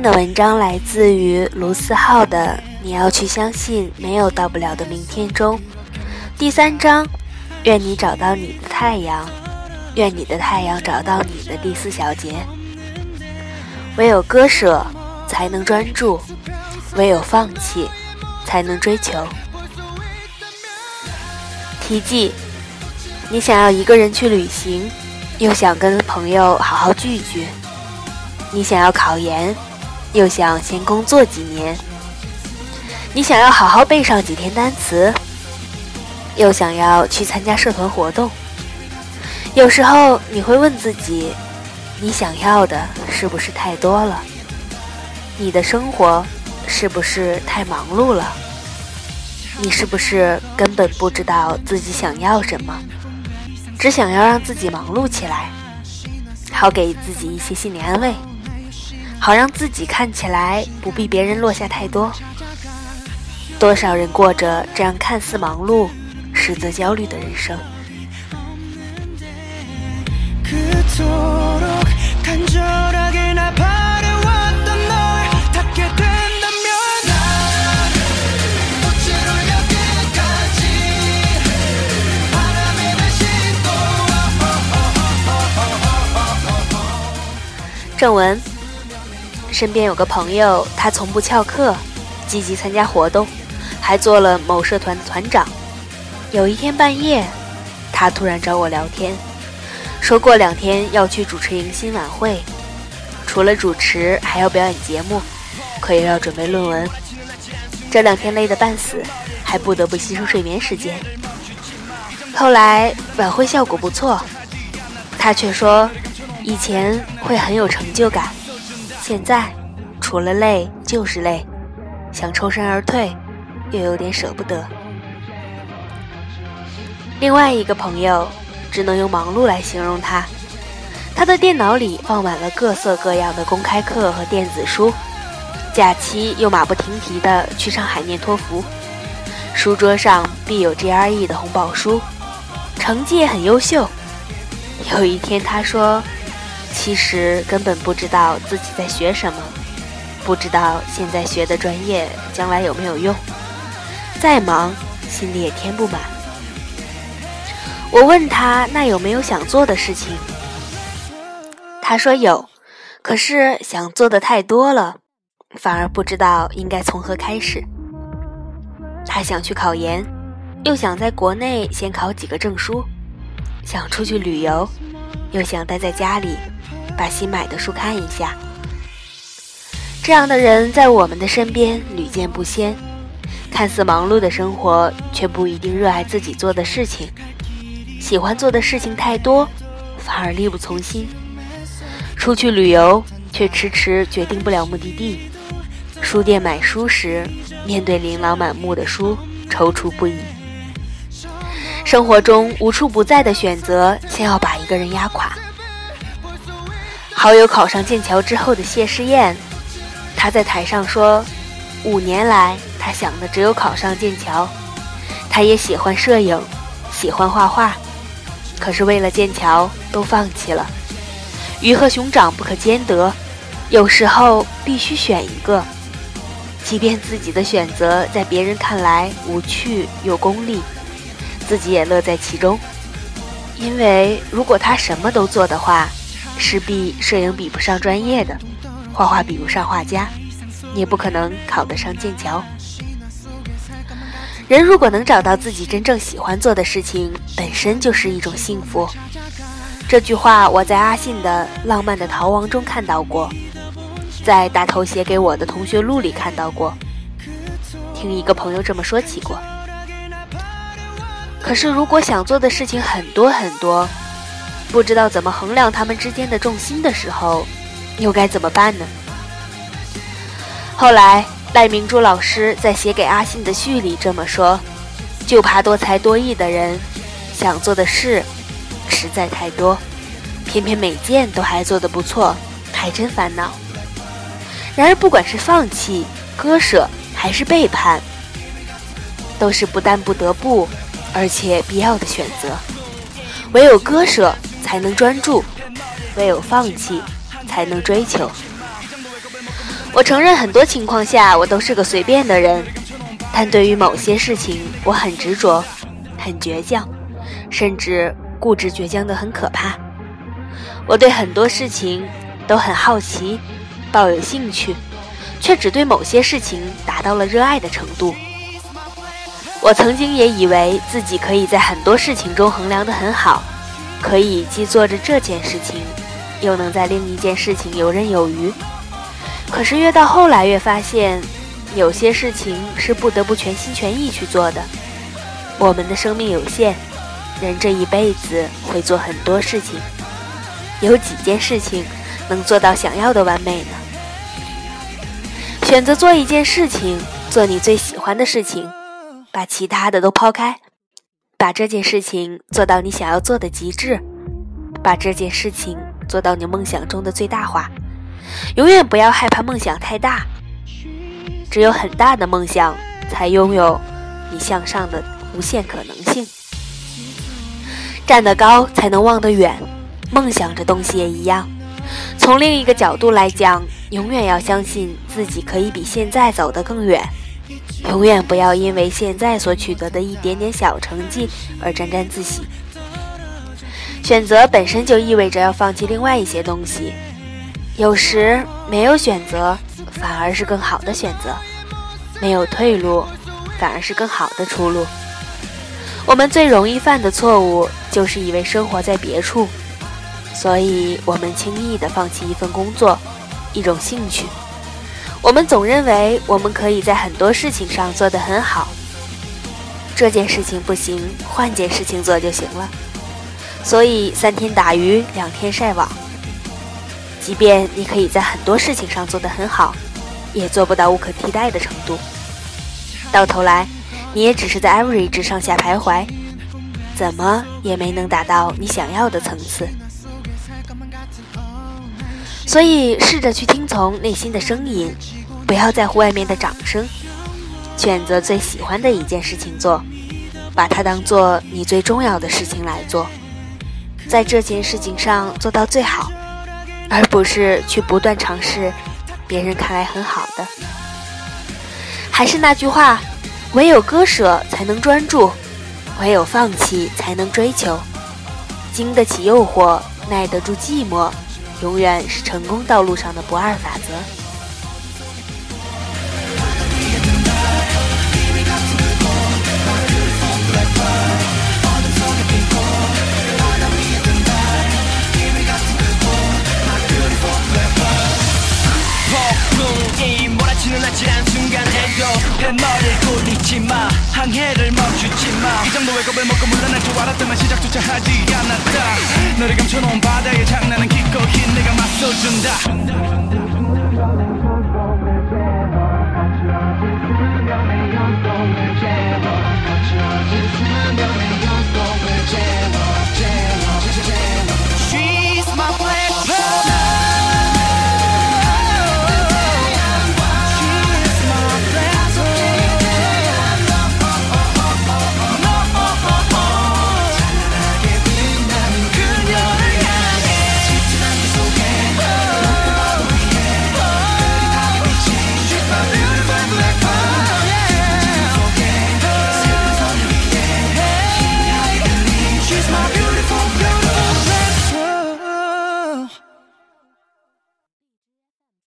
天的文章来自于卢思浩的《你要去相信没有到不了的明天》中第三章。愿你找到你的太阳，愿你的太阳找到你的第四小节。唯有割舍，才能专注；唯有放弃，才能追求。题记：你想要一个人去旅行，又想跟朋友好好聚聚；你想要考研，又想先工作几年；你想要好好背上几天单词。又想要去参加社团活动，有时候你会问自己：你想要的是不是太多了？你的生活是不是太忙碌了？你是不是根本不知道自己想要什么，只想要让自己忙碌起来，好给自己一些心理安慰，好让自己看起来不比别人落下太多？多少人过着这样看似忙碌？实则焦虑的人生。正文：身边有个朋友，他从不翘课，积极参加活动，还做了某社团的团长。有一天半夜，他突然找我聊天，说过两天要去主持迎新晚会，除了主持还要表演节目，可又要准备论文。这两天累得半死，还不得不牺牲睡眠时间。后来晚会效果不错，他却说以前会很有成就感，现在除了累就是累，想抽身而退，又有点舍不得。另外一个朋友，只能用忙碌来形容他。他的电脑里放满了各色各样的公开课和电子书，假期又马不停蹄地去上海念托福，书桌上必有 GRE 的红宝书，成绩也很优秀。有一天他说：“其实根本不知道自己在学什么，不知道现在学的专业将来有没有用，再忙心里也填不满。”我问他那有没有想做的事情？他说有，可是想做的太多了，反而不知道应该从何开始。他想去考研，又想在国内先考几个证书；想出去旅游，又想待在家里把新买的书看一下。这样的人在我们的身边屡见不鲜，看似忙碌的生活，却不一定热爱自己做的事情。喜欢做的事情太多，反而力不从心。出去旅游却迟迟决定不了目的地。书店买书时，面对琳琅满目的书，踌躇不已。生活中无处不在的选择，先要把一个人压垮。好友考上剑桥之后的谢师宴，他在台上说：“五年来，他想的只有考上剑桥。他也喜欢摄影，喜欢画画。”可是为了剑桥，都放弃了。鱼和熊掌不可兼得，有时候必须选一个。即便自己的选择在别人看来无趣又功利，自己也乐在其中。因为如果他什么都做的话，势必摄影比不上专业的，画画比不上画家，也不可能考得上剑桥。人如果能找到自己真正喜欢做的事情，本身就是一种幸福。这句话我在阿信的《浪漫的逃亡》中看到过，在大头写给我的同学录里看到过，听一个朋友这么说起过。可是，如果想做的事情很多很多，不知道怎么衡量他们之间的重心的时候，又该怎么办呢？后来。赖明珠老师在写给阿信的序里这么说：“就怕多才多艺的人，想做的事实在太多，偏偏每件都还做得不错，还真烦恼。然而，不管是放弃、割舍还是背叛，都是不但不得不，而且必要的选择。唯有割舍，才能专注；唯有放弃，才能追求。”我承认，很多情况下我都是个随便的人，但对于某些事情，我很执着，很倔强，甚至固执倔强的很可怕。我对很多事情都很好奇，抱有兴趣，却只对某些事情达到了热爱的程度。我曾经也以为自己可以在很多事情中衡量得很好，可以既做着这件事情，又能在另一件事情游刃有余。可是越到后来，越发现有些事情是不得不全心全意去做的。我们的生命有限，人这一辈子会做很多事情，有几件事情能做到想要的完美呢？选择做一件事情，做你最喜欢的事情，把其他的都抛开，把这件事情做到你想要做的极致，把这件事情做到你梦想中的最大化。永远不要害怕梦想太大，只有很大的梦想，才拥有你向上的无限可能性。站得高才能望得远，梦想这东西也一样。从另一个角度来讲，永远要相信自己可以比现在走得更远。永远不要因为现在所取得的一点点小成绩而沾沾自喜。选择本身就意味着要放弃另外一些东西。有时没有选择，反而是更好的选择；没有退路，反而是更好的出路。我们最容易犯的错误，就是以为生活在别处，所以我们轻易的放弃一份工作，一种兴趣。我们总认为我们可以在很多事情上做得很好，这件事情不行，换件事情做就行了。所以三天打鱼两天晒网。即便你可以在很多事情上做得很好，也做不到无可替代的程度。到头来，你也只是在 average 上下徘徊，怎么也没能达到你想要的层次。所以，试着去听从内心的声音，不要在乎外面的掌声，选择最喜欢的一件事情做，把它当做你最重要的事情来做，在这件事情上做到最好。而不是去不断尝试别人看来很好的。还是那句话，唯有割舍才能专注，唯有放弃才能追求。经得起诱惑，耐得住寂寞，永远是成功道路上的不二法则。 왜 겁을 먹고 물러날 줄 알았 다만 시작조차 하지 않았다. 너를 감춰놓은 바다의 장난은 기꺼이 내가 맞서준다.